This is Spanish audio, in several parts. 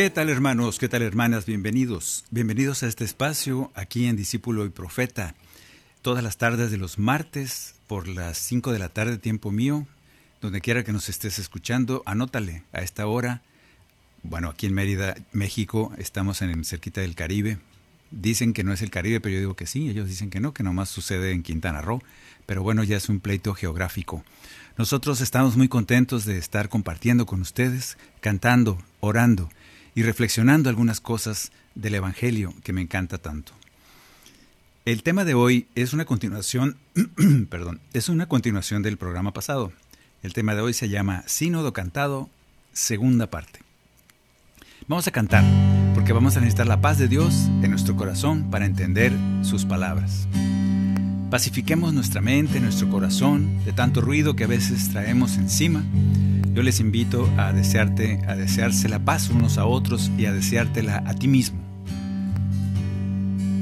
¿Qué tal hermanos? ¿Qué tal hermanas? Bienvenidos. Bienvenidos a este espacio aquí en Discípulo y Profeta. Todas las tardes de los martes por las 5 de la tarde tiempo mío. Donde quiera que nos estés escuchando, anótale a esta hora. Bueno, aquí en Mérida, México, estamos en cerquita del Caribe. Dicen que no es el Caribe, pero yo digo que sí. Ellos dicen que no, que nomás sucede en Quintana Roo. Pero bueno, ya es un pleito geográfico. Nosotros estamos muy contentos de estar compartiendo con ustedes, cantando, orando y reflexionando algunas cosas del Evangelio que me encanta tanto. El tema de hoy es una continuación, perdón, es una continuación del programa pasado. El tema de hoy se llama Sínodo Cantado, segunda parte. Vamos a cantar, porque vamos a necesitar la paz de Dios en nuestro corazón para entender sus palabras. Pacifiquemos nuestra mente, nuestro corazón, de tanto ruido que a veces traemos encima. Yo les invito a desearte, a desearse la paz unos a otros y a deseártela a ti mismo.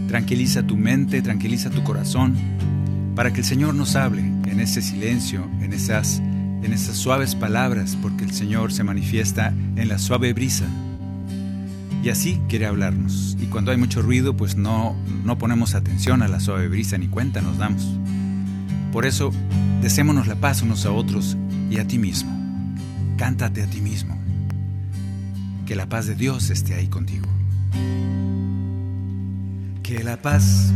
Tranquiliza tu mente, tranquiliza tu corazón, para que el Señor nos hable en ese silencio, en esas, en esas suaves palabras, porque el Señor se manifiesta en la suave brisa. Y así quiere hablarnos. Y cuando hay mucho ruido, pues no, no ponemos atención a la suave brisa ni cuenta nos damos. Por eso, desémonos la paz unos a otros y a ti mismo. Cántate a ti mismo. Que la paz de Dios esté ahí contigo. Que la paz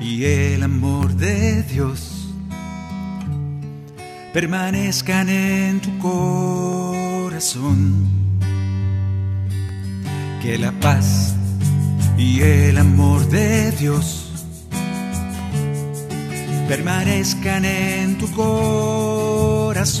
y el amor de Dios permanezcan en tu corazón. Que la paz y el amor de Dios permanezcan en tu corazón.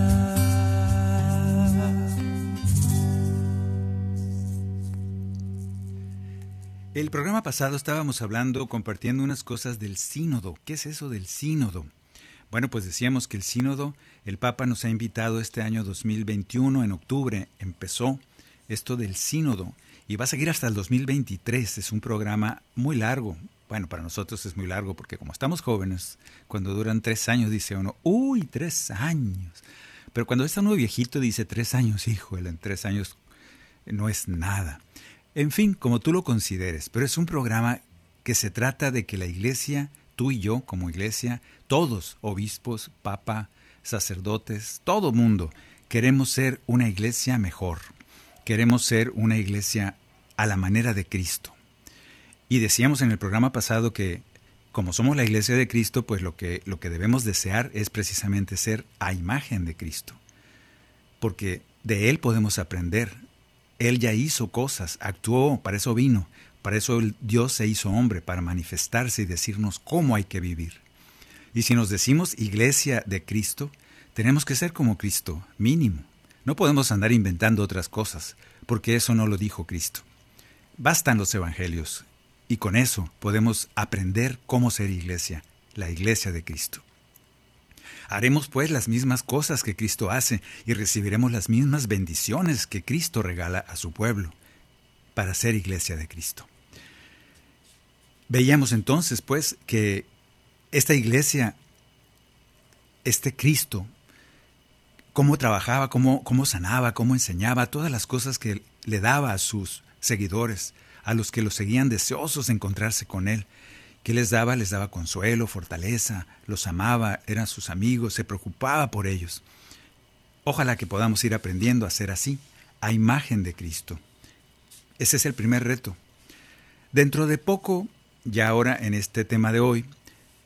El programa pasado estábamos hablando, compartiendo unas cosas del sínodo. ¿Qué es eso del sínodo? Bueno, pues decíamos que el sínodo, el Papa nos ha invitado este año 2021, en octubre, empezó esto del sínodo y va a seguir hasta el 2023. Es un programa muy largo. Bueno, para nosotros es muy largo porque como estamos jóvenes, cuando duran tres años dice uno, uy, tres años. Pero cuando está uno viejito dice tres años, hijo, en tres años no es nada. En fin, como tú lo consideres, pero es un programa que se trata de que la iglesia, tú y yo como iglesia, todos, obispos, papa, sacerdotes, todo mundo, queremos ser una iglesia mejor. Queremos ser una iglesia a la manera de Cristo. Y decíamos en el programa pasado que como somos la iglesia de Cristo, pues lo que, lo que debemos desear es precisamente ser a imagen de Cristo. Porque de Él podemos aprender, él ya hizo cosas, actuó, para eso vino, para eso Dios se hizo hombre, para manifestarse y decirnos cómo hay que vivir. Y si nos decimos iglesia de Cristo, tenemos que ser como Cristo, mínimo. No podemos andar inventando otras cosas, porque eso no lo dijo Cristo. Bastan los evangelios y con eso podemos aprender cómo ser iglesia, la iglesia de Cristo. Haremos pues las mismas cosas que Cristo hace y recibiremos las mismas bendiciones que Cristo regala a su pueblo para ser iglesia de Cristo. Veíamos entonces pues que esta iglesia, este Cristo, cómo trabajaba, cómo, cómo sanaba, cómo enseñaba, todas las cosas que le daba a sus seguidores, a los que lo seguían deseosos de encontrarse con Él. ¿Qué les daba? Les daba consuelo, fortaleza, los amaba, eran sus amigos, se preocupaba por ellos. Ojalá que podamos ir aprendiendo a ser así, a imagen de Cristo. Ese es el primer reto. Dentro de poco, ya ahora en este tema de hoy,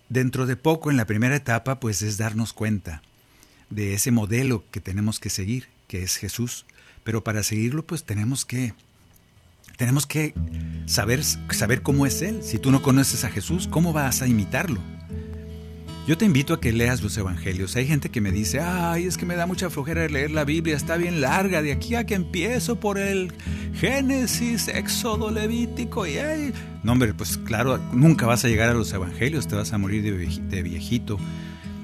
dentro de poco en la primera etapa, pues es darnos cuenta de ese modelo que tenemos que seguir, que es Jesús. Pero para seguirlo, pues tenemos que tenemos que saber, saber cómo es Él. Si tú no conoces a Jesús, ¿cómo vas a imitarlo? Yo te invito a que leas los evangelios. Hay gente que me dice, ay, es que me da mucha flojera leer la Biblia, está bien larga, de aquí a que empiezo por el Génesis, Éxodo, Levítico, y ay. No, hombre, pues claro, nunca vas a llegar a los evangelios, te vas a morir de viejito.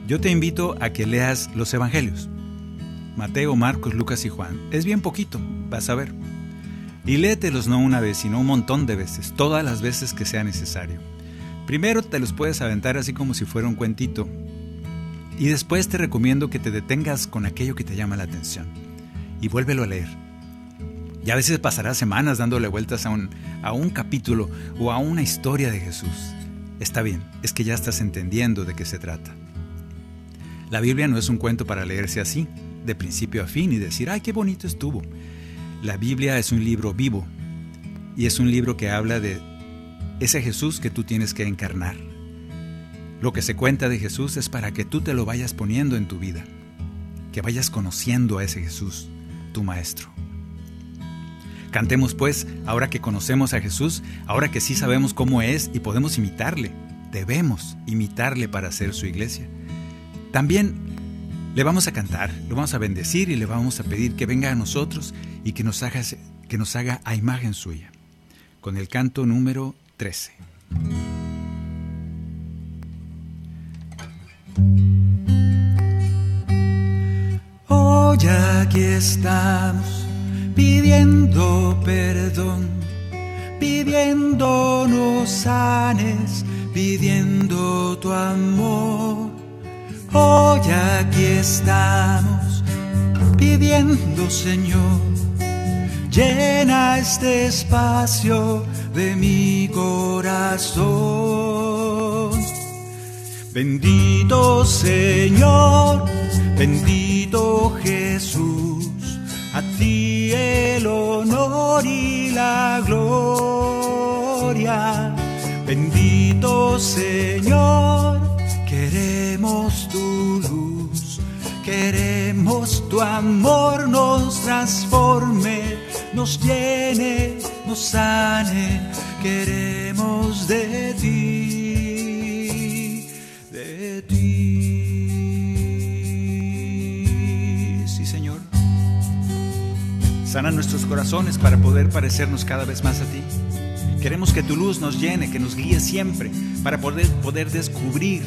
Yo te invito a que leas los evangelios. Mateo, Marcos, Lucas y Juan. Es bien poquito, vas a ver. Y léetelos no una vez, sino un montón de veces, todas las veces que sea necesario. Primero te los puedes aventar así como si fuera un cuentito. Y después te recomiendo que te detengas con aquello que te llama la atención. Y vuélvelo a leer. Y a veces pasarás semanas dándole vueltas a un, a un capítulo o a una historia de Jesús. Está bien, es que ya estás entendiendo de qué se trata. La Biblia no es un cuento para leerse así, de principio a fin y decir, ay, qué bonito estuvo. La Biblia es un libro vivo y es un libro que habla de ese Jesús que tú tienes que encarnar. Lo que se cuenta de Jesús es para que tú te lo vayas poniendo en tu vida, que vayas conociendo a ese Jesús, tu Maestro. Cantemos pues, ahora que conocemos a Jesús, ahora que sí sabemos cómo es y podemos imitarle, debemos imitarle para ser su iglesia. También le vamos a cantar, lo vamos a bendecir y le vamos a pedir que venga a nosotros y que nos haga, que nos haga a imagen suya, con el canto número 13. Hoy aquí estamos pidiendo perdón, pidiéndonos sanes, pidiendo tu amor Hoy aquí estamos pidiendo, Señor, llena este espacio de mi corazón. Bendito Señor, bendito Jesús, a ti el honor y la gloria. Bendito Señor Queremos tu luz, queremos tu amor nos transforme, nos llene, nos sane. Queremos de ti, de ti. Sí, Señor. Sana nuestros corazones para poder parecernos cada vez más a ti. Queremos que tu luz nos llene, que nos guíe siempre, para poder, poder descubrir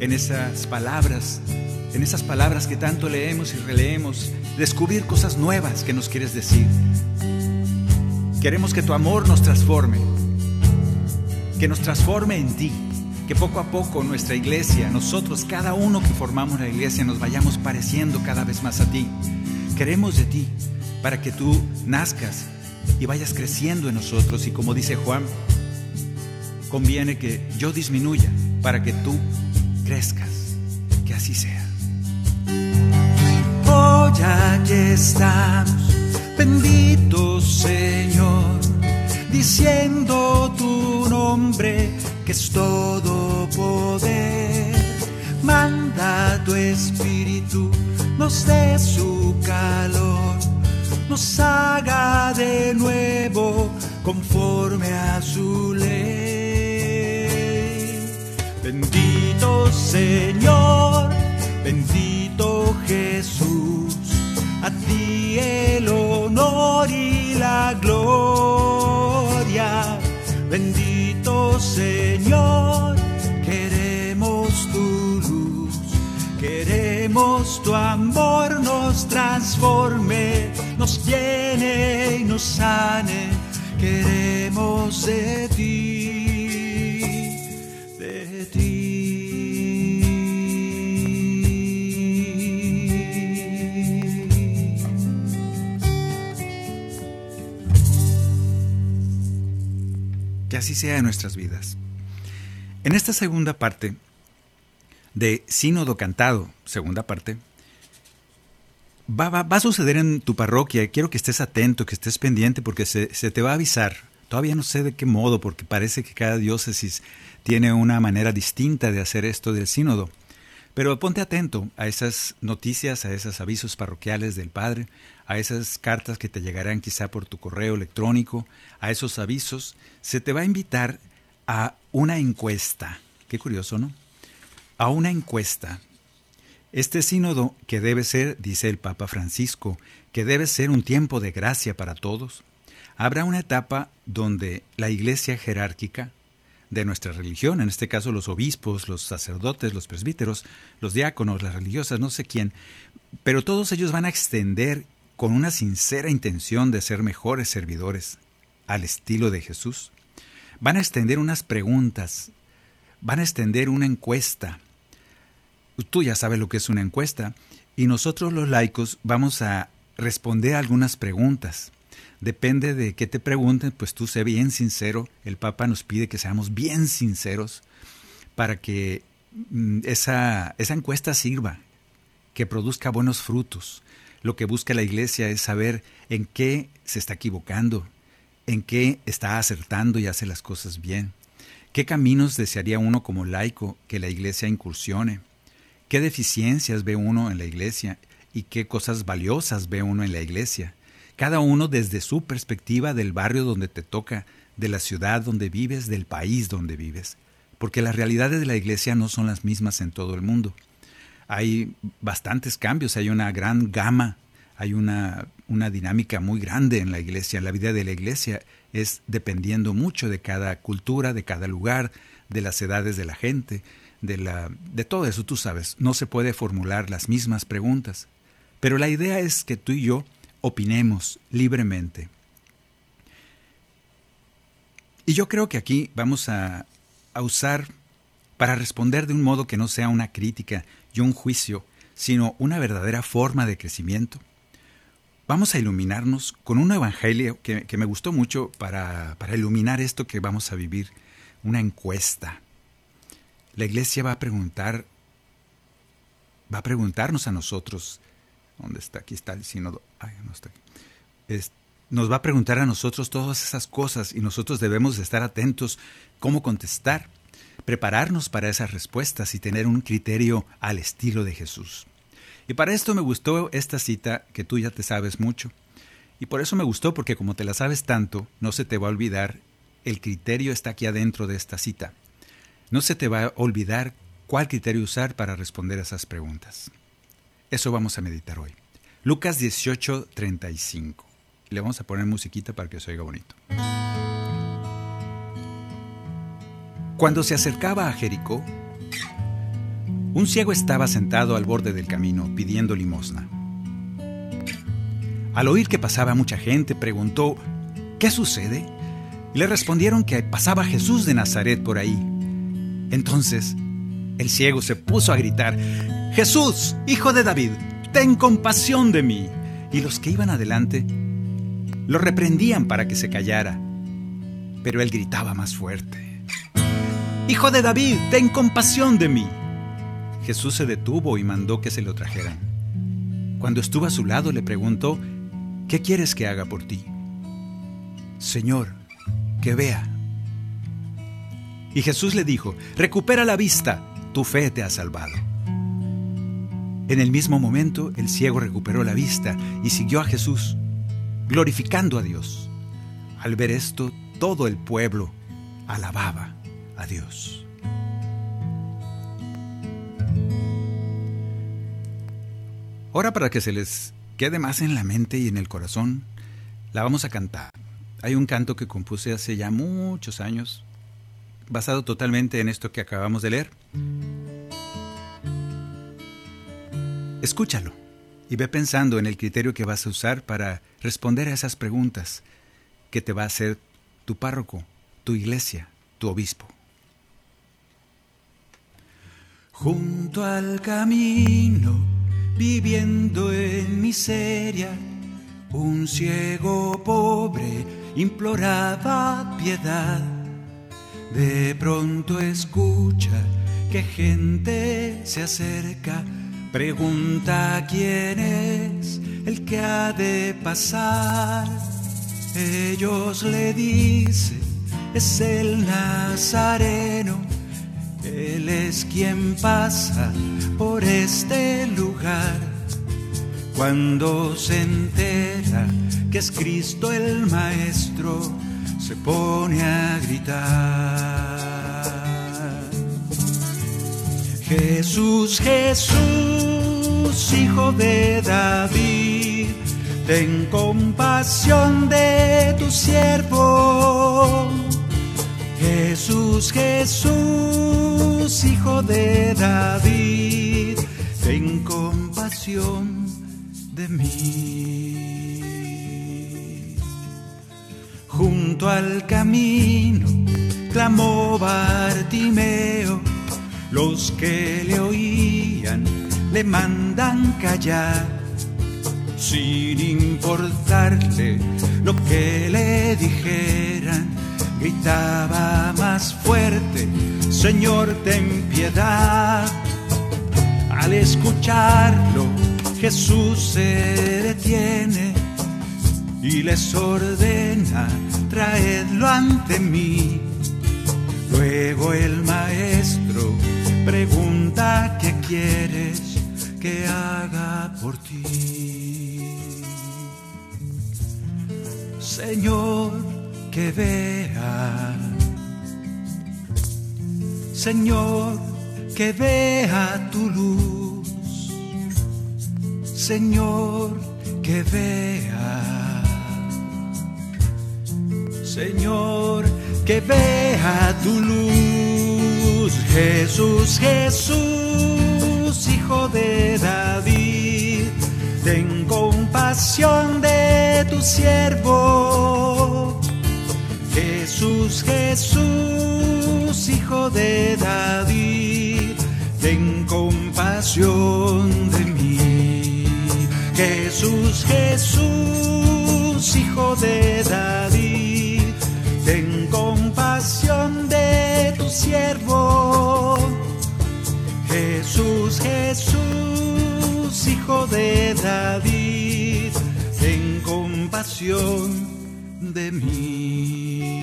en esas palabras, en esas palabras que tanto leemos y releemos, descubrir cosas nuevas que nos quieres decir. Queremos que tu amor nos transforme, que nos transforme en ti, que poco a poco nuestra iglesia, nosotros, cada uno que formamos la iglesia, nos vayamos pareciendo cada vez más a ti. Queremos de ti para que tú nazcas y vayas creciendo en nosotros y como dice Juan, conviene que yo disminuya para que tú crezcas, que así sea. Hoy aquí estamos, bendito Señor, diciendo tu nombre que es todo poder. Manda tu espíritu, nos dé su calor, nos haga de nuevo conforme a su ley. Bendito Señor, bendito Jesús, a ti el honor y la gloria. Bendito Señor, queremos tu luz, queremos tu amor nos transforme, nos llene y nos sane. Queremos de así sea en nuestras vidas. En esta segunda parte de Sínodo Cantado, segunda parte, va, a suceder en tu parroquia. Quiero que estés atento, que estés pendiente, porque se te va a avisar. Todavía no sé de qué modo, porque parece que cada diócesis tiene una manera distinta de hacer esto del sínodo. Pero ponte atento a esas noticias, a esos avisos parroquiales del Padre, a esas cartas que te llegarán quizá por tu correo electrónico, a esos avisos. Se te va a invitar a una encuesta. Qué curioso, ¿no? A una encuesta. Este sínodo, que debe ser, dice el Papa Francisco, que debe ser un tiempo de gracia para todos, habrá una etapa donde la iglesia jerárquica de nuestra religión, en este caso los obispos, los sacerdotes, los presbíteros, los diáconos, las religiosas, no sé quién, pero todos ellos van a extender con una sincera intención de ser mejores servidores al estilo de Jesús. Van a extender unas preguntas, van a extender una encuesta. Tú ya sabes lo que es una encuesta y nosotros los laicos vamos a responder algunas preguntas. Depende de qué te pregunten, pues tú sé bien sincero. El Papa nos pide que seamos bien sinceros para que mm, esa, esa encuesta sirva, que produzca buenos frutos. Lo que busca la Iglesia es saber en qué se está equivocando, en qué está acertando y hace las cosas bien. ¿Qué caminos desearía uno como laico que la Iglesia incursione? ¿Qué deficiencias ve uno en la Iglesia y qué cosas valiosas ve uno en la Iglesia? Cada uno desde su perspectiva del barrio donde te toca, de la ciudad donde vives, del país donde vives. Porque las realidades de la Iglesia no son las mismas en todo el mundo. Hay bastantes cambios, hay una gran gama, hay una, una dinámica muy grande en la Iglesia. La vida de la Iglesia es dependiendo mucho de cada cultura, de cada lugar, de las edades de la gente, de, la, de todo eso, tú sabes. No se puede formular las mismas preguntas. Pero la idea es que tú y yo opinemos libremente. Y yo creo que aquí vamos a, a, usar para responder de un modo que no sea una crítica y un juicio, sino una verdadera forma de crecimiento. Vamos a iluminarnos con un evangelio que, que me gustó mucho para, para iluminar esto que vamos a vivir, una encuesta. La iglesia va a preguntar, va a preguntarnos a nosotros, ¿dónde está? Aquí está el sínodo. Nos va a preguntar a nosotros todas esas cosas y nosotros debemos de estar atentos cómo contestar, prepararnos para esas respuestas y tener un criterio al estilo de Jesús. Y para esto me gustó esta cita que tú ya te sabes mucho. Y por eso me gustó porque como te la sabes tanto, no se te va a olvidar, el criterio está aquí adentro de esta cita. No se te va a olvidar cuál criterio usar para responder a esas preguntas. Eso vamos a meditar hoy. Lucas 18, 35. Le vamos a poner musiquita para que se oiga bonito. Cuando se acercaba a Jericó, un ciego estaba sentado al borde del camino pidiendo limosna. Al oír que pasaba mucha gente, preguntó, ¿qué sucede? Y le respondieron que pasaba Jesús de Nazaret por ahí. Entonces, el ciego se puso a gritar, Jesús, hijo de David, ten compasión de mí. Y los que iban adelante lo reprendían para que se callara. Pero él gritaba más fuerte, Hijo de David, ten compasión de mí. Jesús se detuvo y mandó que se lo trajeran. Cuando estuvo a su lado le preguntó, ¿qué quieres que haga por ti? Señor, que vea. Y Jesús le dijo, recupera la vista, tu fe te ha salvado. En el mismo momento el ciego recuperó la vista y siguió a Jesús, glorificando a Dios. Al ver esto, todo el pueblo alababa a Dios. Ahora para que se les quede más en la mente y en el corazón, la vamos a cantar. Hay un canto que compuse hace ya muchos años, basado totalmente en esto que acabamos de leer. Escúchalo y ve pensando en el criterio que vas a usar para responder a esas preguntas. que te va a hacer tu párroco, tu iglesia, tu obispo. Junto al camino, viviendo en miseria, un ciego pobre imploraba piedad. De pronto escucha que gente se acerca, pregunta quién es el que ha de pasar. Ellos le dicen, es el Nazareno, Él es quien pasa por este lugar. Cuando se entera que es Cristo el Maestro, se pone a gritar. Jesús, Jesús, hijo de David ten compasión de tu siervo. Jesús, Jesús, hijo de David, ten compasión de mí. Junto al camino clamó Bartimeo, los que le oían le mandan callar sin importarle lo que le dijeran, gritaba más fuerte, Señor, ten piedad. Al escucharlo, Jesús se detiene y les ordena, traedlo ante mí. Luego el maestro pregunta qué quieres que haga por ti. Señor, que vea. Señor, que vea tu luz. Señor, que vea. Señor, que vea tu luz. Jesús, Hijo de David, ten compasión de tu siervo. Jesús, Jesús, Hijo de David, ten compasión de mí. Jesús, Jesús, Hijo de David, ten compasión de tu siervo. Hijo de David, ten compasión de mí.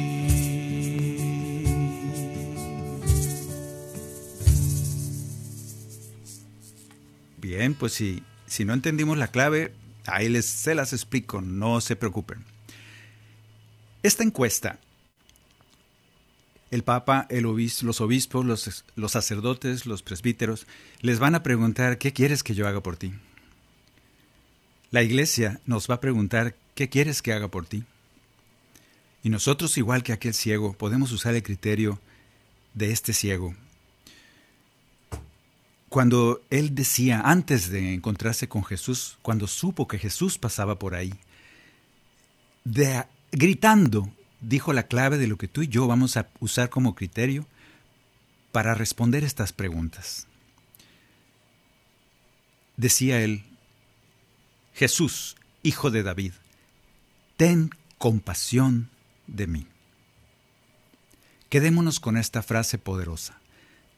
Bien, pues si, si no entendimos la clave, ahí les, se las explico, no se preocupen. Esta encuesta, el Papa, los obispos, los, los sacerdotes, los presbíteros, les van a preguntar, ¿qué quieres que yo haga por ti? La iglesia nos va a preguntar, ¿qué quieres que haga por ti? Y nosotros, igual que aquel ciego, podemos usar el criterio de este ciego. Cuando él decía, antes de encontrarse con Jesús, cuando supo que Jesús pasaba por ahí, de, gritando, dijo la clave de lo que tú y yo vamos a usar como criterio para responder estas preguntas. Decía él, Jesús, hijo de David, ten compasión de mí. Quedémonos con esta frase poderosa.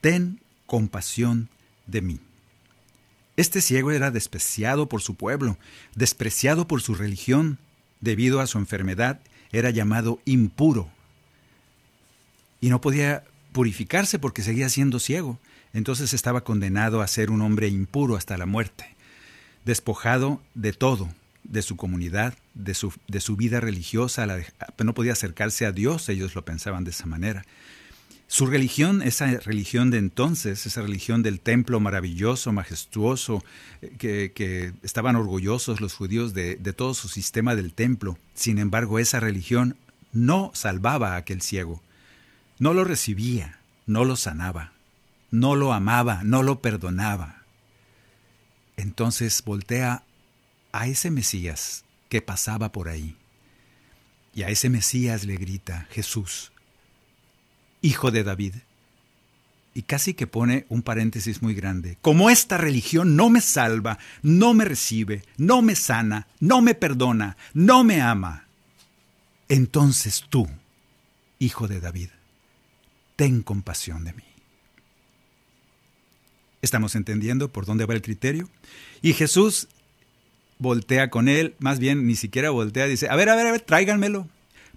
Ten compasión de mí. Este ciego era despreciado por su pueblo, despreciado por su religión. Debido a su enfermedad, era llamado impuro. Y no podía purificarse porque seguía siendo ciego. Entonces estaba condenado a ser un hombre impuro hasta la muerte, despojado de todo, de su comunidad, de su, de su vida religiosa, no podía acercarse a Dios, ellos lo pensaban de esa manera. Su religión, esa religión de entonces, esa religión del templo maravilloso, majestuoso, eh, que, estaban orgullosos los judíos de, de todo su sistema del templo. Sin embargo, esa religión no salvaba a aquel ciego, no lo recibía, no lo sanaba, no lo amaba, no lo perdonaba. Entonces voltea a ese Mesías que pasaba por ahí Y a ese Mesías le grita Jesús, hijo de David. Y casi que pone un paréntesis muy grande. Como esta religión no me salva, no me recibe, no me sana, no me perdona, no me ama, entonces tú, hijo de David, ten compasión de mí. ¿Estamos entendiendo por dónde va el criterio? Y Jesús voltea con él, más bien ni siquiera voltea, dice, a ver, a ver, a ver, tráiganmelo.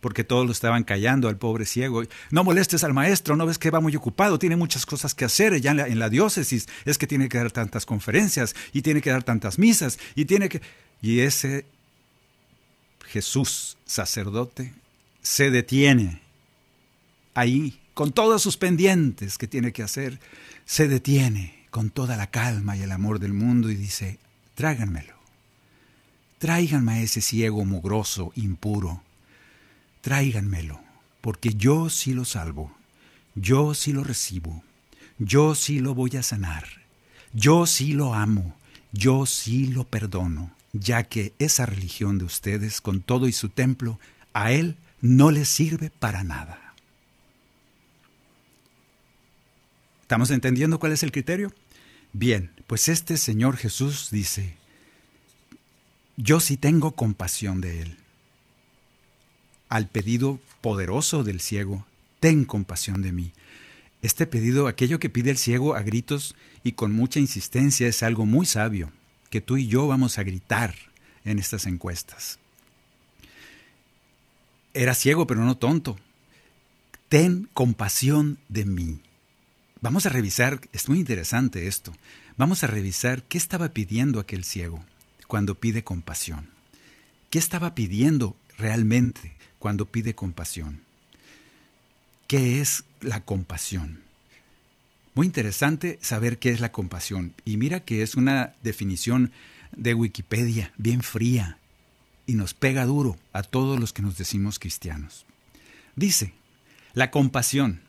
Porque todos lo estaban callando al pobre ciego. No molestes al maestro, no ves que va muy ocupado, tiene muchas cosas que hacer ya en la, diócesis. Es que tiene que dar tantas conferencias y tiene que dar tantas misas y tiene que... Y ese Jesús, sacerdote, se detiene ahí, con todos sus pendientes que tiene que hacer, se detiene con toda la calma y el amor del mundo y dice, tráiganmelo. Tráiganme a ese ciego mugroso, impuro. Tráiganmelo, porque yo sí lo salvo, yo sí lo recibo, yo sí lo voy a sanar, yo sí lo amo, yo sí lo perdono, ya que esa religión de ustedes, con todo y su templo, a él no le sirve para nada. ¿Estamos entendiendo cuál es el criterio? Bien, pues este Señor Jesús dice, yo sí tengo compasión de él. Al pedido poderoso del ciego, ten compasión de mí. Este pedido, aquello que pide el ciego a gritos y con mucha insistencia, es algo muy sabio, que tú y yo vamos a gritar en estas encuestas. Era ciego, pero no tonto. Ten compasión de mí. Vamos a revisar, es muy interesante esto, vamos a revisar qué estaba pidiendo aquel ciego cuando pide compasión. ¿Qué estaba pidiendo realmente cuando pide compasión? ¿Qué es la compasión? Muy interesante saber qué es la compasión. Y mira que es una definición de Wikipedia, bien fría, y nos pega duro a todos los que nos decimos cristianos. Dice, la compasión,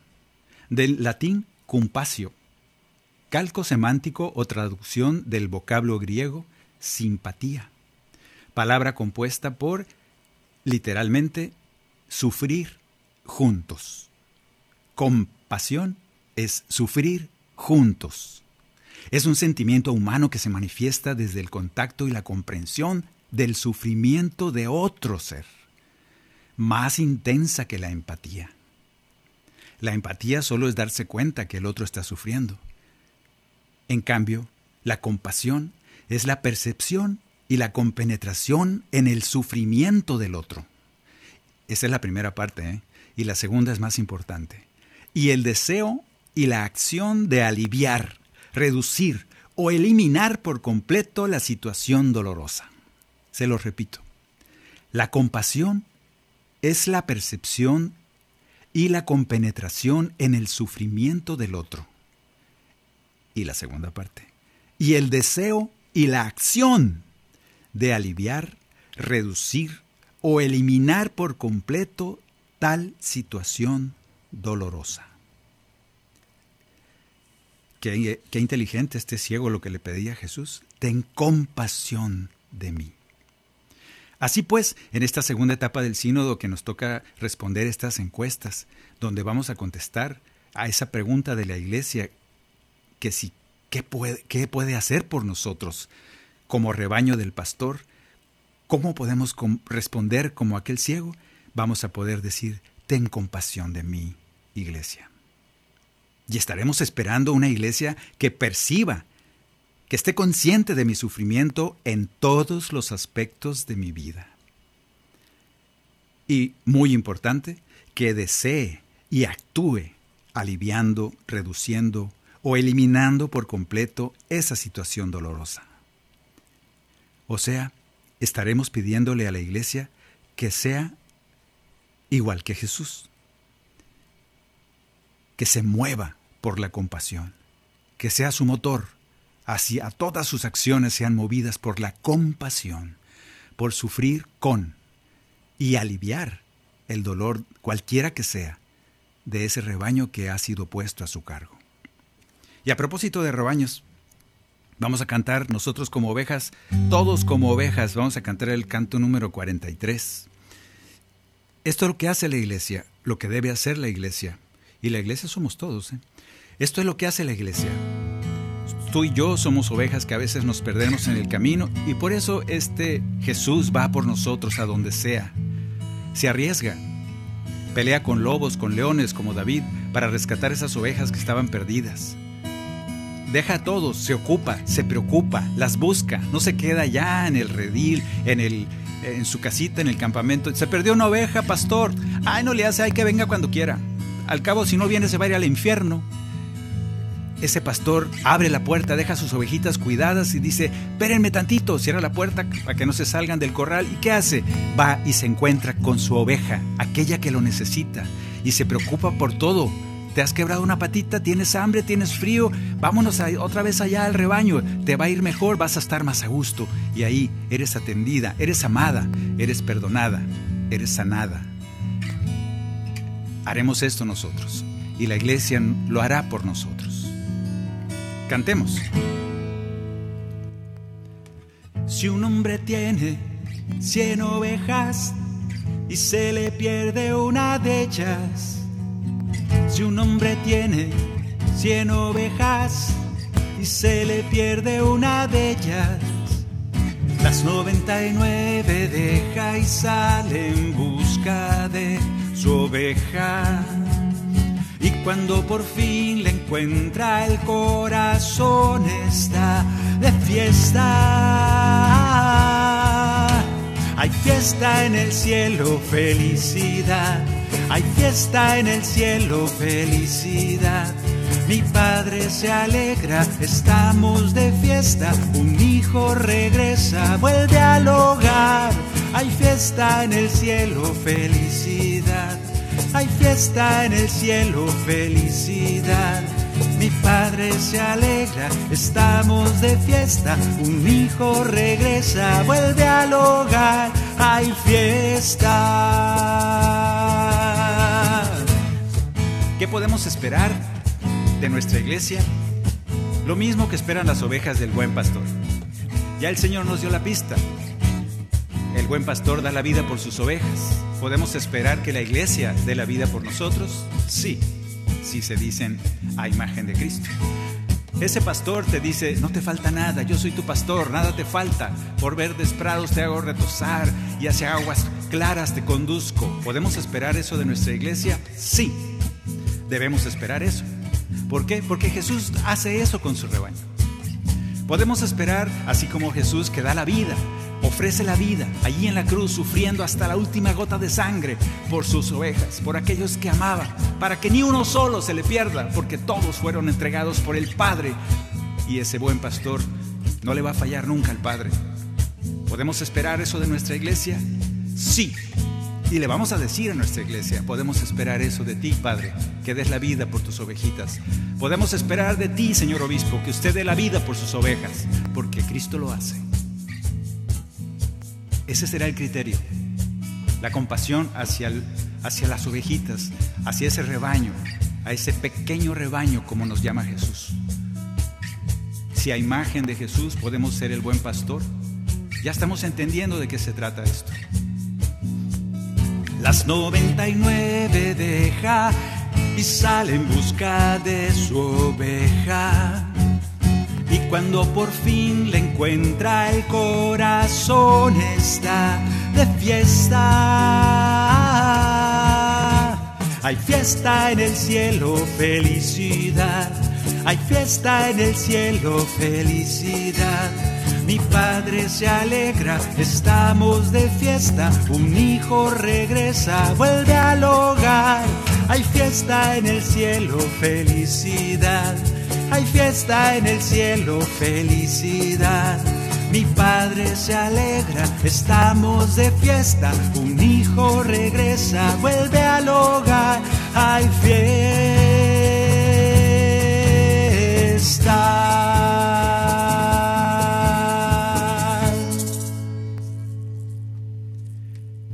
del latín compasio, calco semántico o traducción del vocablo griego simpatía, palabra compuesta por, literalmente, sufrir juntos. Compasión es sufrir juntos. Es un sentimiento humano que se manifiesta desde el contacto y la comprensión del sufrimiento de otro ser, más intensa que la empatía. La empatía solo es darse cuenta que el otro está sufriendo. En cambio, la compasión es la percepción y la compenetración en el sufrimiento del otro. Esa es la primera parte, ¿eh? y la segunda es más importante. Y el deseo y la acción de aliviar, reducir o eliminar por completo la situación dolorosa. Se lo repito. La compasión es la percepción y la compenetración en el sufrimiento del otro. Y la segunda parte. Y el deseo y la acción de aliviar, reducir o eliminar por completo tal situación dolorosa. Qué, inteligente este ciego lo que le pedía a Jesús. Ten compasión de mí. Así pues, en esta segunda etapa del sínodo que nos toca responder estas encuestas, donde vamos a contestar a esa pregunta de la iglesia, que si ¿Qué puede, ¿Qué puede hacer por nosotros como rebaño del pastor? ¿Cómo podemos responder como aquel ciego? Vamos a poder decir, ten compasión de mí, iglesia. Y estaremos esperando una iglesia que perciba, que esté consciente de mi sufrimiento en todos los aspectos de mi vida. Y, muy importante, que desee y actúe aliviando, reduciendo o eliminando por completo esa situación dolorosa. O sea, estaremos pidiéndole a la iglesia que sea igual que Jesús, que se mueva por la compasión, que sea su motor, hacia todas sus acciones sean movidas por la compasión, por sufrir con y aliviar el dolor cualquiera que sea de ese rebaño que ha sido puesto a su cargo. Y a propósito de rebaños, vamos a cantar nosotros como ovejas, todos como ovejas, vamos a cantar el canto número 43. Esto es lo que hace la iglesia, lo que debe hacer la iglesia. Y la iglesia somos todos. ¿eh? Esto es lo que hace la iglesia. Tú y yo somos ovejas que a veces nos perdemos en el camino y por eso este Jesús va por nosotros a donde sea. Se arriesga. Pelea con lobos, con leones como David para rescatar esas ovejas que estaban perdidas. Deja a todos, se ocupa, se preocupa, las busca, no se queda ya en el redil, en el en su casita, en el campamento. Se perdió una oveja, pastor. Ay, no le hace, hay que venga cuando quiera. Al cabo, si no viene, se va a ir al infierno. Ese pastor abre la puerta, deja sus ovejitas cuidadas y dice, espérenme tantito, cierra la puerta para que no se salgan del corral. ¿Y qué hace? Va y se encuentra con su oveja, aquella que lo necesita, y se preocupa por todo te has quebrado una patita, tienes hambre, tienes frío, vámonos otra vez allá al rebaño, te va a ir mejor, vas a estar más a gusto. Y ahí eres atendida, eres amada, eres perdonada, eres sanada. Haremos esto nosotros y la iglesia lo hará por nosotros. Cantemos. Si un hombre tiene cien ovejas y se le pierde una de ellas, si un hombre tiene cien ovejas y se le pierde una de ellas, las noventa y nueve deja y sale en busca de su oveja. Y cuando por fin le encuentra el corazón está de fiesta. Hay fiesta en el cielo, felicidad hay fiesta en el cielo, felicidad. Mi padre se alegra, estamos de fiesta. Un hijo regresa, vuelve al hogar. Hay fiesta en el cielo, felicidad. Hay fiesta en el cielo, felicidad. Mi padre se alegra, estamos de fiesta. Un hijo regresa, vuelve al hogar. Hay fiesta. ¿Qué podemos esperar de nuestra iglesia? Lo mismo que esperan las ovejas del buen pastor. Ya el Señor nos dio la pista. El buen pastor da la vida por sus ovejas. ¿Podemos esperar que la iglesia dé la vida por nosotros? Sí, si se dicen a imagen de Cristo. Ese pastor te dice, no te falta nada, yo soy tu pastor, nada te falta. Por verdes prados te hago retosar y hacia aguas claras te conduzco. ¿Podemos esperar eso de nuestra iglesia? Sí, debemos esperar eso. ¿Por qué? Porque Jesús hace eso con su rebaño. Podemos esperar, así como Jesús que da la vida, ofrece la vida allí en la cruz, sufriendo hasta la última gota de sangre por sus ovejas, por aquellos que amaba, para que ni uno solo se le pierda, porque todos fueron entregados por el Padre. Y ese buen pastor no le va a fallar nunca al Padre. ¿Podemos esperar eso de nuestra iglesia? Sí, y le vamos a decir a nuestra iglesia, podemos esperar eso de ti, Padre, que des la vida por tus ovejitas. Podemos esperar de ti, Señor Obispo, que usted dé la vida por sus ovejas, porque Cristo lo hace. Ese será el criterio. La compasión hacia, hacia las ovejitas, hacia ese rebaño, a ese pequeño rebaño como nos llama Jesús. Si a imagen de Jesús podemos ser el buen pastor, ya estamos entendiendo de qué se trata esto. Las 99 deja y sale en busca de su oveja. Y cuando por fin le encuentra el corazón está de fiesta. Hay fiesta en el cielo, felicidad. Hay fiesta en el cielo, felicidad. Mi padre se alegra, estamos de fiesta, un hijo regresa, vuelve al hogar. Hay fiesta en el cielo, felicidad. Hay fiesta en el cielo, felicidad. Mi padre se alegra, estamos de fiesta, un hijo regresa, vuelve al hogar. Hay fiesta.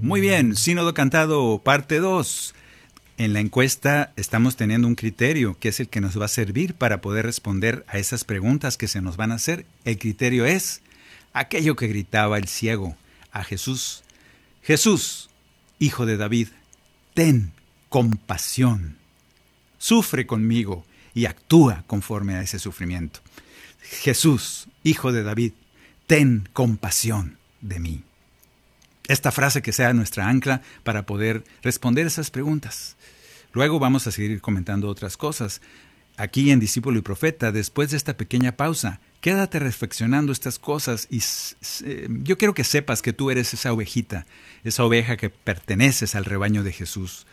Muy bien, Sínodo Cantado, parte 2. En la encuesta estamos teniendo un criterio que es el que nos va a servir para poder responder a esas preguntas que se nos van a hacer. El criterio es aquello que gritaba el ciego a Jesús. Jesús, hijo de David, ten compasión. Sufre conmigo y actúa conforme a ese sufrimiento. Jesús, Hijo de David, ten compasión de mí. Esta frase que sea nuestra ancla para poder responder esas preguntas. Luego vamos a seguir comentando otras cosas. Aquí en Discípulo y Profeta, después de esta pequeña pausa, quédate reflexionando estas cosas y yo quiero que sepas que tú eres esa ovejita, esa oveja que perteneces al rebaño de Jesús,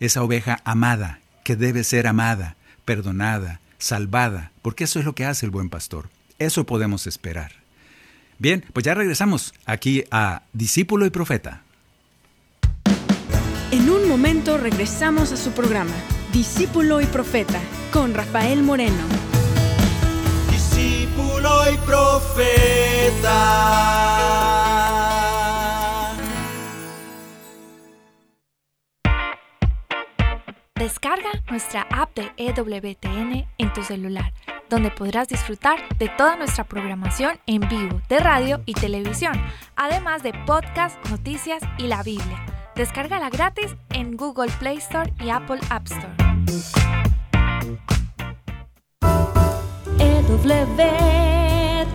esa oveja amada, que debe ser amada, perdonada, salvada, porque eso es lo que hace el buen pastor. Eso podemos esperar. Bien, pues ya regresamos aquí a Discípulo y Profeta. En un momento regresamos a su programa, Discípulo y Profeta, con Rafael Moreno. Discípulo y Profeta. Descarga nuestra app de EWTN en tu celular donde podrás disfrutar de toda nuestra programación en vivo de radio y televisión, además de podcast, noticias y la Biblia. Descárgala gratis en Google Play Store y Apple App Store. EWTN,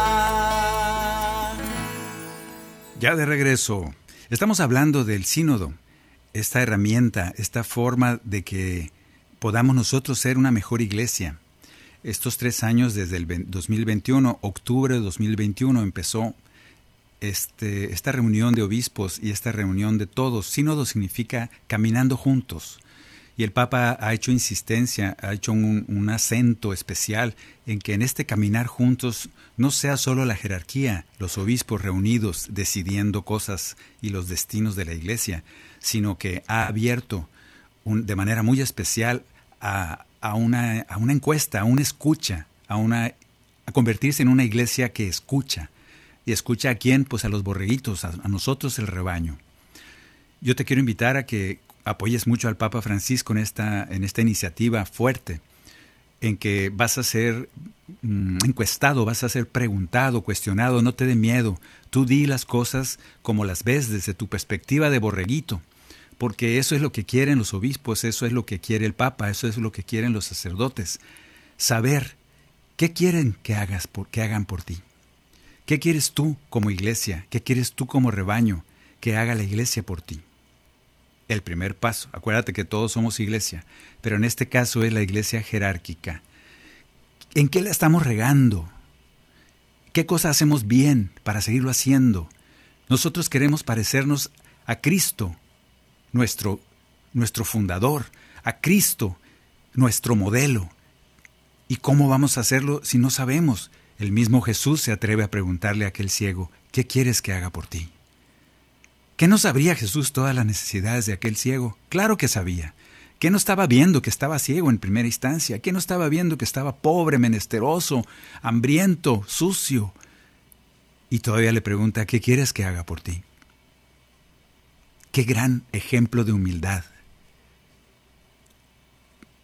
Ya de regreso. Estamos hablando del sínodo, esta herramienta, esta forma de que podamos nosotros ser una mejor iglesia. Estos tres años, desde el 2021, octubre de 2021, empezó este, esta reunión de obispos y esta reunión de todos. Sínodo significa caminando juntos. Y el Papa ha hecho insistencia, ha hecho un, un, acento especial en que en este caminar juntos no sea solo la jerarquía, los obispos reunidos decidiendo cosas y los destinos de la Iglesia, sino que ha abierto de manera muy especial a, a, una, a, una, encuesta, a una escucha, a, una, a convertirse en una iglesia que escucha. ¿Y escucha a quién? Pues a los borreguitos, a nosotros el rebaño. Yo te quiero invitar a que apoyes mucho al Papa Francisco en esta, en esta iniciativa fuerte, en que vas a ser mm, encuestado, vas a ser preguntado, cuestionado, no te dé miedo. Tú di las cosas como las ves desde tu perspectiva de borreguito, porque eso es lo que quieren los obispos, eso es lo que quiere el Papa, eso es lo que quieren los sacerdotes. Saber qué quieren que hagas que hagan por ti. ¿Qué quieres tú como iglesia? ¿Qué quieres tú como rebaño que haga la iglesia por ti? El primer paso. Acuérdate que todos somos iglesia, pero en este caso es la iglesia jerárquica. ¿En qué la estamos regando? ¿Qué cosa hacemos bien para seguirlo haciendo? Nosotros queremos parecernos a Cristo, nuestro, nuestro fundador, a Cristo, nuestro modelo. ¿Y cómo vamos a hacerlo si no sabemos? El mismo Jesús se atreve a preguntarle a aquel ciego, ¿qué quieres que haga por ti? ¿Qué no sabría Jesús todas las necesidades de aquel ciego? Claro que sabía. ¿Qué no estaba viendo que estaba ciego en primera instancia? ¿Qué no estaba viendo que estaba pobre, menesteroso, hambriento, sucio? Y todavía le pregunta, ¿qué quieres que haga por ti? Qué gran ejemplo de humildad.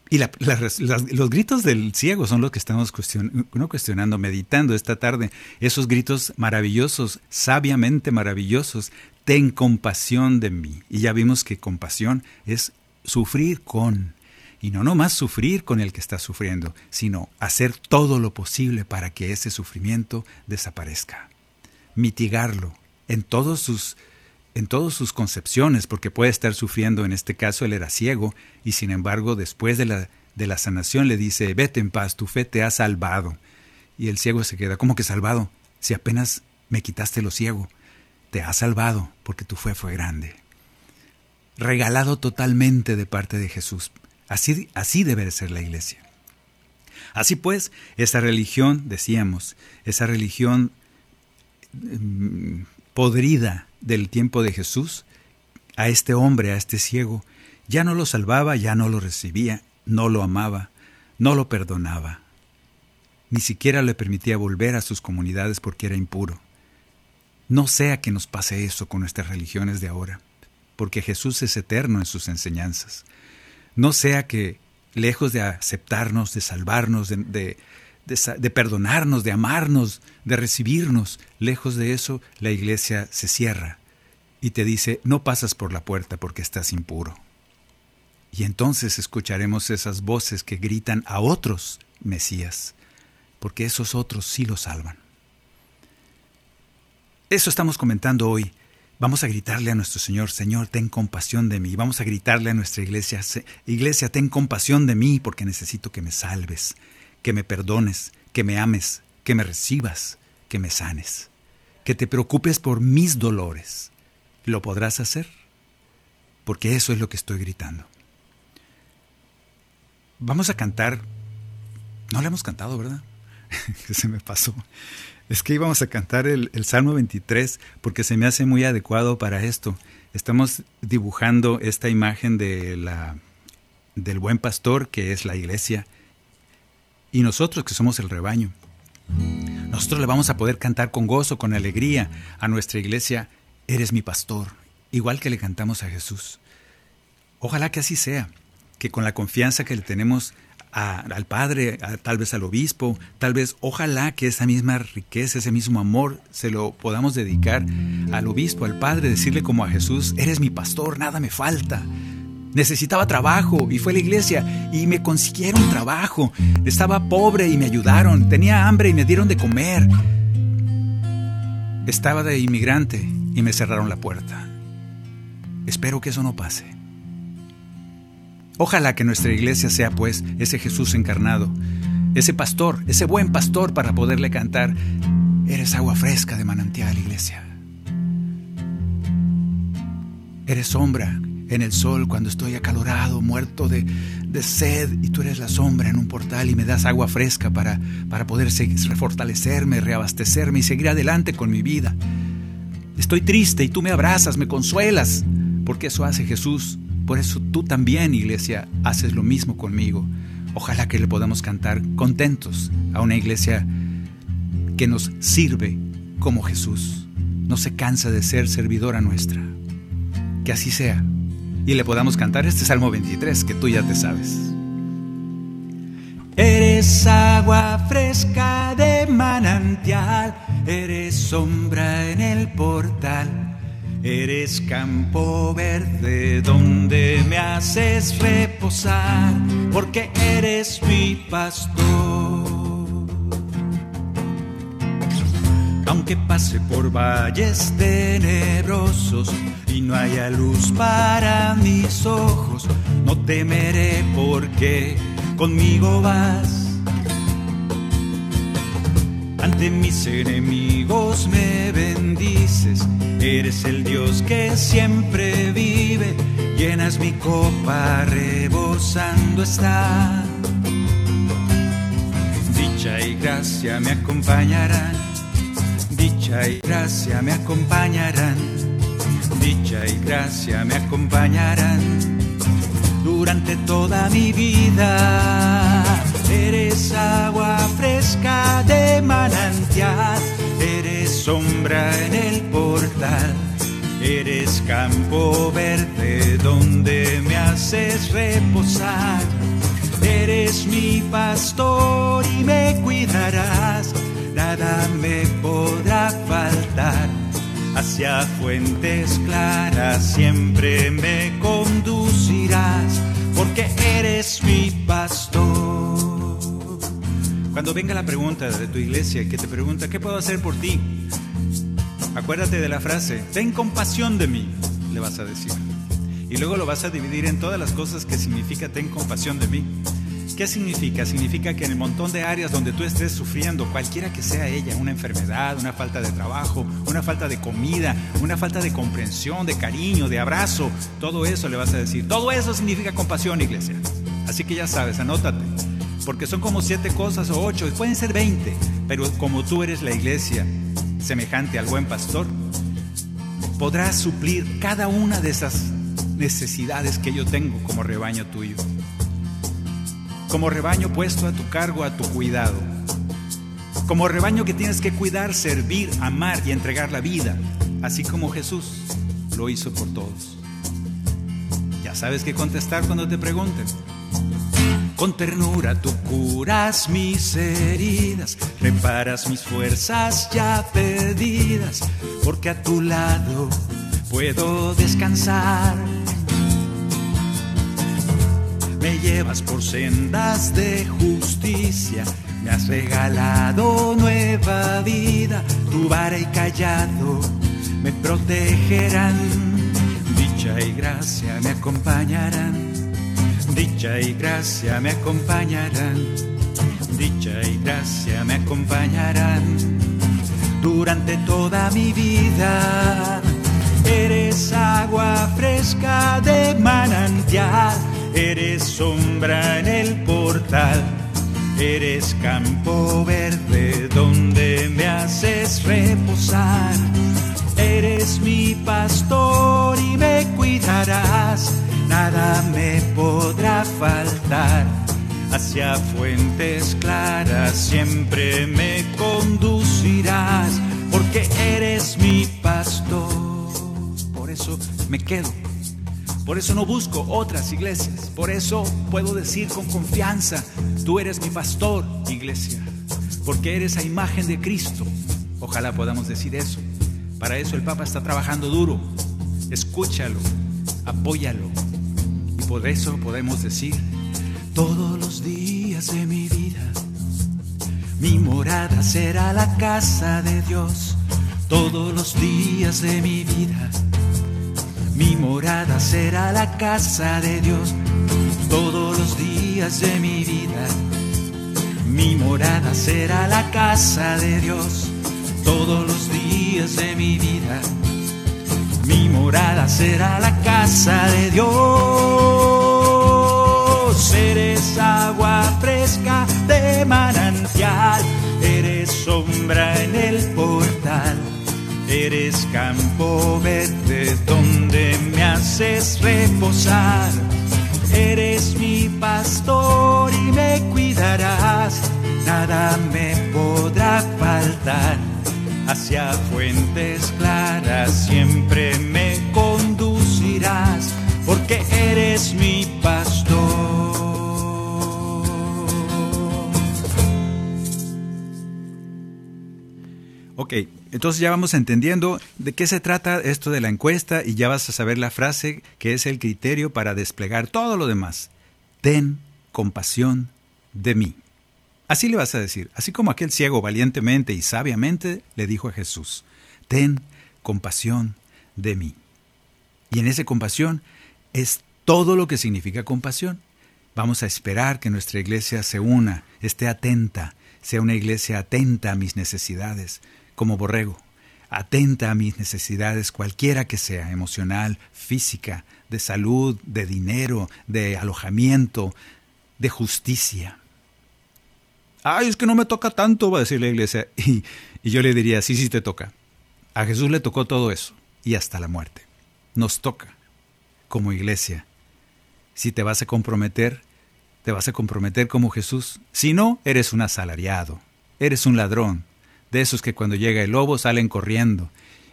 Y los gritos del ciego son los que estamos cuestionando, meditando esta tarde. Esos gritos maravillosos, sabiamente maravillosos. Ten compasión de mí. Y ya vimos que compasión es sufrir con, y no nomás sufrir con el que está sufriendo, sino hacer todo lo posible para que ese sufrimiento desaparezca, mitigarlo en todos sus en todas sus concepciones, porque puede estar sufriendo, en este caso él era ciego, y sin embargo después de la, de la sanación le dice, vete en paz, tu fe te ha salvado. Y el ciego se queda, ¿cómo que salvado? Si apenas me quitaste lo ciego, te ha salvado porque tu fe fue grande regalado totalmente de parte de Jesús. Así, así debe ser la iglesia. Así pues, esa religión, decíamos, esa religión mm, podrida del tiempo de Jesús, a este hombre, a este ciego, ya no lo salvaba, ya no lo recibía, no lo amaba, no lo perdonaba. Ni siquiera le permitía volver a sus comunidades porque era impuro. No sea que nos pase eso con nuestras religiones de ahora porque Jesús es eterno en sus enseñanzas. No sea que, lejos de aceptarnos, de salvarnos, de, perdonarnos, de amarnos, de recibirnos, lejos de eso, la iglesia se cierra y te dice, no pasas por la puerta porque estás impuro. Y entonces escucharemos esas voces que gritan a otros Mesías, porque esos otros sí lo salvan. Eso estamos comentando hoy Vamos a gritarle a nuestro Señor, Señor, ten compasión de mí. Vamos a gritarle a nuestra iglesia, Iglesia, ten compasión de mí porque necesito que me salves, que me perdones, que me ames, que me recibas, que me sanes, que te preocupes por mis dolores. ¿Lo podrás hacer? Porque eso es lo que estoy gritando. Vamos a cantar. No le hemos cantado, ¿verdad? Se me pasó. Es que íbamos a cantar el, Salmo 23 porque se me hace muy adecuado para esto. Estamos dibujando esta imagen de la, del buen pastor que es la iglesia y nosotros que somos el rebaño. Nosotros le vamos a poder cantar con gozo, con alegría a nuestra iglesia, eres mi pastor, igual que le cantamos a Jesús. Ojalá que así sea, que con la confianza que le tenemos al padre, tal vez al obispo, tal vez ojalá que esa misma riqueza, ese mismo amor se lo podamos dedicar al obispo, al padre, decirle como a Jesús, eres mi pastor, nada me falta. Necesitaba trabajo y fue a la iglesia y me consiguieron trabajo. Estaba pobre y me ayudaron. Tenía hambre y me dieron de comer. Estaba de inmigrante y me cerraron la puerta. Espero que eso no pase. Ojalá que nuestra iglesia sea pues ese Jesús encarnado, ese pastor, ese buen pastor para poderle cantar, eres agua fresca de manantial, iglesia. Eres sombra en el sol cuando estoy acalorado, muerto de, sed, y tú eres la sombra en un portal y me das agua fresca para, para poder refortalecerme, reabastecerme y seguir adelante con mi vida. Estoy triste y tú me abrazas, me consuelas, porque eso hace Jesús por eso tú también, iglesia, haces lo mismo conmigo. Ojalá que le podamos cantar contentos a una iglesia que nos sirve como Jesús. No se cansa de ser servidora nuestra. Que así sea. Y le podamos cantar este Salmo 23 que tú ya te sabes. Eres agua fresca de manantial, eres sombra en el portal Eres campo verde donde me haces reposar, porque eres mi pastor. Aunque pase por valles tenebrosos y no haya luz para mis ojos, no temeré porque conmigo vas. Ante mis enemigos me bendices. Eres el Dios que siempre vive, llenas mi copa, rebosando está. Dicha y gracia me acompañarán, dicha y gracia me acompañarán, dicha y gracia me acompañarán. Durante toda mi vida. Eres agua fresca de manantial, eres sombra en el portal, eres campo verde donde me haces reposar. Eres mi pastor y me cuidarás, nada me podrá faltar hacia fuentes claras siempre me conducirás, porque eres mi pastor. Cuando venga la pregunta de tu iglesia que te pregunta, ¿qué puedo hacer por ti? Acuérdate de la frase, ten compasión de mí, le vas a decir. Y luego lo vas a dividir en todas las cosas que significa ten compasión de mí. ¿Qué significa? Significa que en el montón de áreas donde tú estés sufriendo, cualquiera que sea ella, una enfermedad, una falta de trabajo, una falta de comida, una falta de comprensión, de cariño, de abrazo, todo eso le vas a decir. Todo eso significa compasión, iglesia. Así que ya sabes, anótate. Porque son como siete cosas o ocho, pueden ser veinte, pero como tú eres la iglesia semejante al buen pastor, podrás suplir cada una de esas necesidades que yo tengo como rebaño tuyo como rebaño puesto a tu cargo, a tu cuidado, como rebaño que tienes que cuidar, servir, amar y entregar la vida, así como Jesús lo hizo por todos. Ya sabes qué contestar cuando te pregunten. Con ternura tú curas mis heridas, reparas mis fuerzas ya perdidas, porque a tu lado puedo descansar. Me llevas por sendas de justicia, me has regalado nueva vida, tu vara y callado me protegerán, dicha y gracia me acompañarán, dicha y gracia me acompañarán, dicha y gracia me acompañarán durante toda mi vida. Eres agua fresca de manantial Eres sombra en el portal, eres campo verde donde me haces reposar. Eres mi pastor y me cuidarás, nada me podrá faltar. Hacia fuentes claras siempre me conducirás, porque eres mi pastor. Por eso me quedo por eso no busco otras iglesias. Por eso puedo decir con confianza, tú eres mi pastor, iglesia. Porque eres a imagen de Cristo. Ojalá podamos decir eso. Para eso el Papa está trabajando duro. Escúchalo, apóyalo. Por eso podemos decir, todos los días de mi vida, mi morada será la casa de Dios. Todos los días de mi vida mi morada será la casa de Dios todos los días de mi vida. Mi morada será la casa de Dios todos los días de mi vida. Mi morada será la casa de Dios. Eres agua fresca de manantial, eres sombra en el portal Eres campo verde donde me haces reposar. Eres mi pastor y me cuidarás. Nada me podrá faltar. Hacia fuentes claras siempre me conducirás. Porque eres mi pastor. Ok, entonces ya vamos entendiendo de qué se trata esto de la encuesta y ya vas a saber la frase que es el criterio para desplegar todo lo demás. Ten compasión de mí. Así le vas a decir, así como aquel ciego valientemente y sabiamente le dijo a Jesús, ten compasión de mí. Y en esa compasión es todo lo que significa compasión. Vamos a esperar que nuestra iglesia se una, esté atenta, sea una iglesia atenta a mis necesidades, como borrego, atenta a mis necesidades, cualquiera que sea, emocional, física, de salud, de dinero, de alojamiento, de justicia. Ay, es que no me toca tanto, va a decir la iglesia. Y, yo le diría, sí, sí te toca. A Jesús le tocó todo eso y hasta la muerte. nos toca como iglesia. Si te vas a comprometer, te vas a comprometer como Jesús. Si no, eres un asalariado, eres un ladrón, de esos que cuando llega el lobo salen corriendo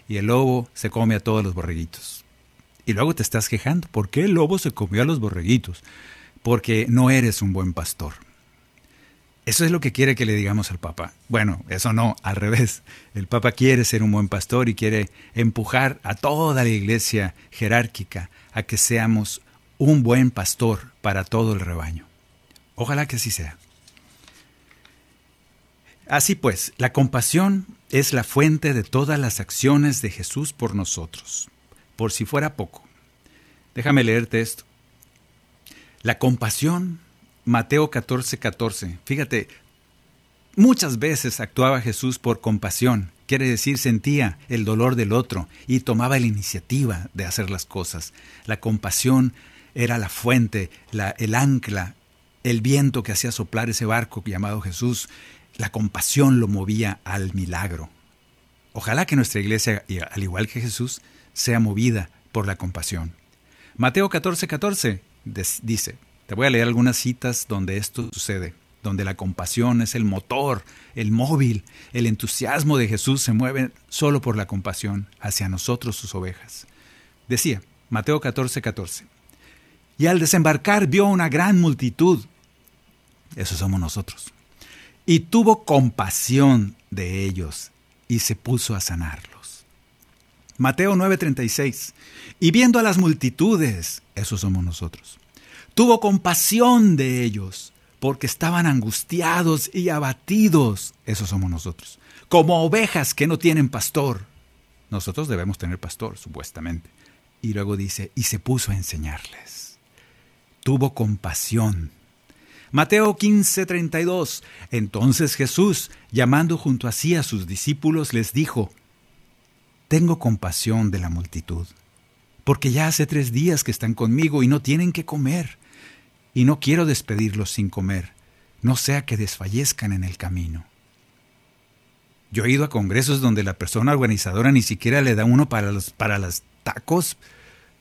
y el lobo se come a todos los borreguitos. Y luego te estás quejando, ¿por qué el lobo se comió a los borreguitos? Porque no eres un buen pastor. Eso es lo que quiere que le digamos al Papa. Bueno, eso no, al revés. El Papa quiere ser un buen pastor y quiere empujar a toda la iglesia jerárquica a que seamos un buen pastor para todo el rebaño. Ojalá que así sea. Así pues, la compasión es la fuente de todas las acciones de Jesús por nosotros. Por si fuera poco. Déjame leerte esto. La compasión Mateo 14, 14. Fíjate, muchas veces actuaba Jesús por compasión, quiere decir sentía el dolor del otro y tomaba la iniciativa de hacer las cosas. La compasión era la fuente, el ancla, el viento que hacía soplar ese barco llamado Jesús. La compasión lo movía al milagro. Ojalá que nuestra iglesia, al igual que Jesús, sea movida por la compasión. Mateo 14, 14 dice, te voy a leer algunas citas donde esto sucede, donde la compasión es el motor, el móvil, el entusiasmo de Jesús se mueve solo por la compasión hacia nosotros sus ovejas. Decía, Mateo 14, 14, y al desembarcar vio una gran multitud, eso somos nosotros, y tuvo compasión de ellos y se puso a sanarlos. Mateo 9:36, y viendo a las multitudes, eso somos nosotros tuvo compasión de ellos, porque estaban angustiados y abatidos. Esos somos nosotros. Como ovejas que no tienen pastor. Nosotros debemos tener pastor, supuestamente. Y luego dice, y se puso a enseñarles. Tuvo compasión. Mateo 15:32. Entonces Jesús, llamando junto a sí a sus discípulos, les dijo, Tengo compasión de la multitud, porque ya hace tres días que están conmigo y no tienen que comer y no quiero despedirlos sin comer, no sea que desfallezcan en el camino. Yo he ido a congresos donde la persona organizadora ni siquiera le da uno para los, para los tacos,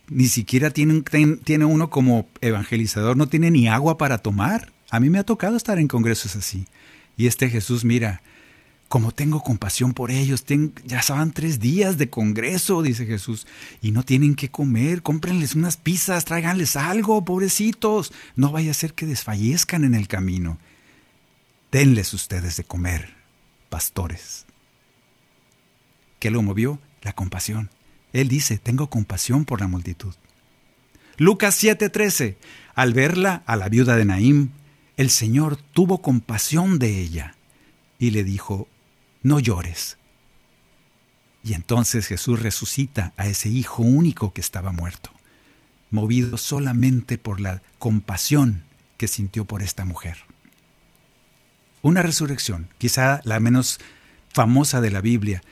ni siquiera tiene, tiene uno como evangelizador, no tiene ni agua para tomar. A mí me ha tocado estar en congresos así. Y este Jesús, mira, como tengo compasión por ellos, ya saben tres días de congreso, dice Jesús, y no tienen que comer, cómprenles unas pizzas, tráiganles algo, pobrecitos, no vaya a ser que desfallezcan en el camino. Denles ustedes de comer, pastores. ¿Qué lo movió? La compasión. Él dice, tengo compasión por la multitud. Lucas 7:13. Al verla, a la viuda de Naim, el Señor tuvo compasión de ella y le dijo, no llores. Y entonces Jesús resucita a ese hijo único que estaba muerto, movido solamente por la compasión que sintió por esta mujer. Una resurrección, quizá la menos famosa de la Biblia.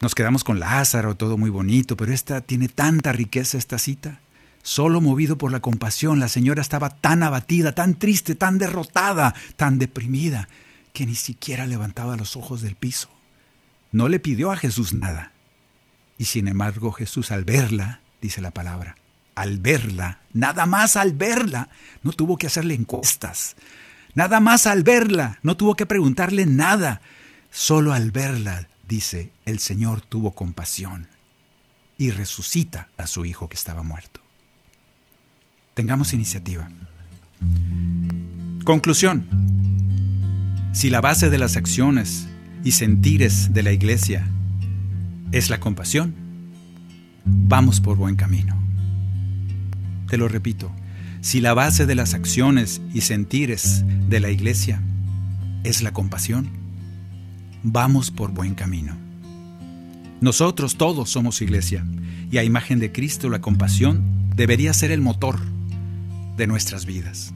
Nos quedamos con Lázaro, todo muy bonito, pero esta tiene tanta riqueza esta cita. Solo movido por la compasión, la señora estaba tan abatida, tan triste, tan derrotada, tan deprimida, que ni siquiera levantaba los ojos del piso. No le pidió a Jesús nada. Y sin embargo Jesús al verla, dice la palabra, al verla, nada más al verla, no tuvo que hacerle encuestas. Nada más al verla, no tuvo que preguntarle nada. Solo al verla, dice, el Señor tuvo compasión y resucita a su hijo que estaba muerto. Tengamos iniciativa. Conclusión. Si la base de las acciones y sentires de la iglesia es la compasión, vamos por buen camino. Te lo repito, si la base de las acciones y sentires de la iglesia es la compasión, vamos por buen camino. Nosotros todos somos iglesia y a imagen de Cristo la compasión debería ser el motor de nuestras vidas,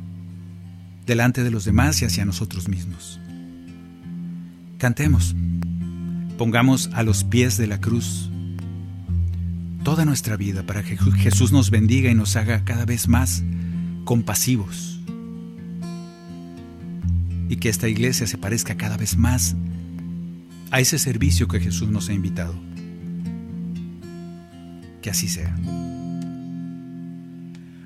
delante de los demás y hacia nosotros mismos. Cantemos. Pongamos a los pies de la cruz toda nuestra vida para que Jesús nos bendiga y nos haga cada vez más compasivos. Y que esta iglesia se parezca cada vez más a ese servicio que Jesús nos ha invitado. Que así sea.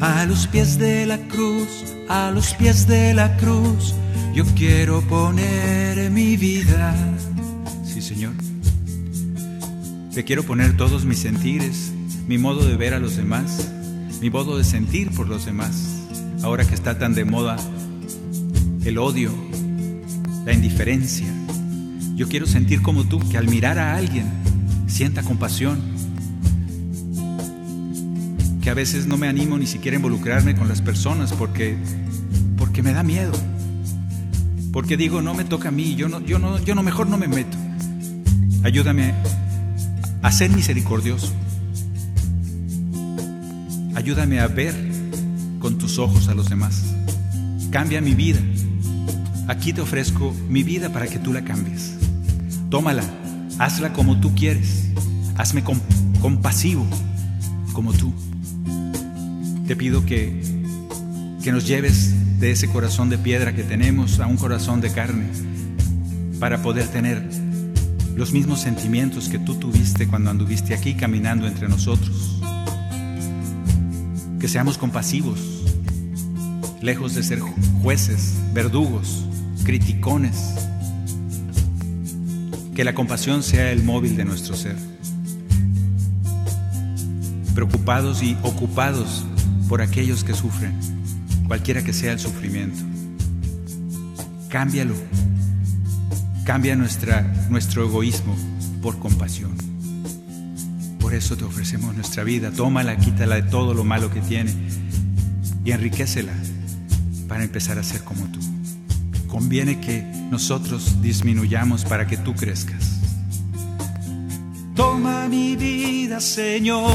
A los pies de la cruz, a los pies de la cruz, yo quiero poner mi vida. Sí, Señor. Te quiero poner todos mis sentires, mi modo de ver a los demás, mi modo de sentir por los demás. Ahora que está tan de moda el odio, la indiferencia. Yo quiero sentir como tú, que al mirar a alguien sienta compasión. Que a veces no me animo ni siquiera a involucrarme con las personas porque, porque me da miedo. Porque digo, no me toca a mí, yo no, yo no, yo no mejor no me meto. Ayúdame a ser misericordioso. Ayúdame a ver con tus ojos a los demás. Cambia mi vida. Aquí te ofrezco mi vida para que tú la cambies. Tómala, hazla como tú quieres. Hazme compasivo como tú. Te pido que, que nos lleves de ese corazón de piedra que tenemos a un corazón de carne para poder tener los mismos sentimientos que tú tuviste cuando anduviste aquí caminando entre nosotros. Que seamos compasivos, lejos de ser jueces, verdugos, criticones. Que la compasión sea el móvil de nuestro ser. Preocupados y ocupados por aquellos que sufren, cualquiera que sea el sufrimiento. Cámbialo. Cambia nuestra, nuestro egoísmo por compasión. Por eso te ofrecemos nuestra vida. Tómala, quítala de todo lo malo que tiene y enriquecela para empezar a ser como tú. Conviene que nosotros disminuyamos para que tú crezcas. Toma mi vida, Señor.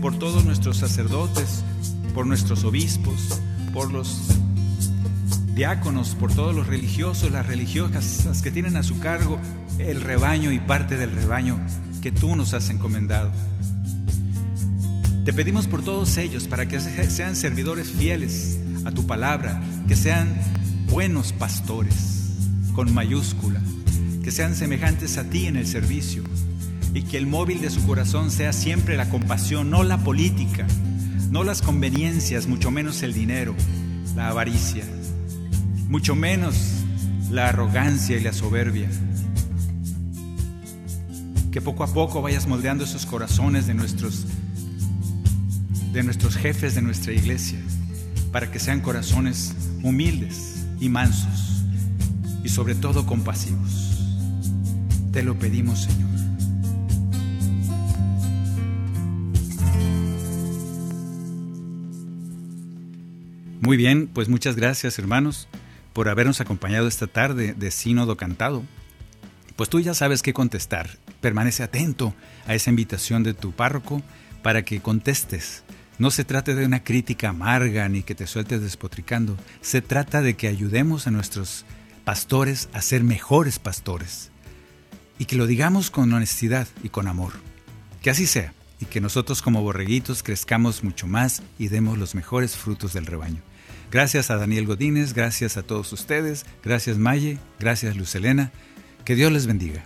por todos nuestros sacerdotes, por nuestros obispos, por los diáconos, por todos los religiosos, las religiosas que tienen a su cargo el rebaño y parte del rebaño que tú nos has encomendado. Te pedimos por todos ellos para que sean servidores fieles a tu palabra, que sean buenos pastores, con mayúscula, que sean semejantes a ti en el servicio y que el móvil de su corazón sea siempre la compasión, no la política, no las conveniencias, mucho menos el dinero, la avaricia, mucho menos la arrogancia y la soberbia. Que poco a poco vayas moldeando esos corazones de nuestros de nuestros jefes de nuestra iglesia, para que sean corazones humildes y mansos y sobre todo compasivos. Te lo pedimos, Señor. Muy bien, pues muchas gracias hermanos por habernos acompañado esta tarde de Sínodo Cantado. Pues tú ya sabes qué contestar. Permanece atento a esa invitación de tu párroco para que contestes. No se trata de una crítica amarga ni que te sueltes despotricando. Se trata de que ayudemos a nuestros pastores a ser mejores pastores. Y que lo digamos con honestidad y con amor. Que así sea. Y que nosotros como borreguitos crezcamos mucho más y demos los mejores frutos del rebaño. Gracias a Daniel Godínez, gracias a todos ustedes, gracias Maye, gracias Lucelena. Que Dios les bendiga.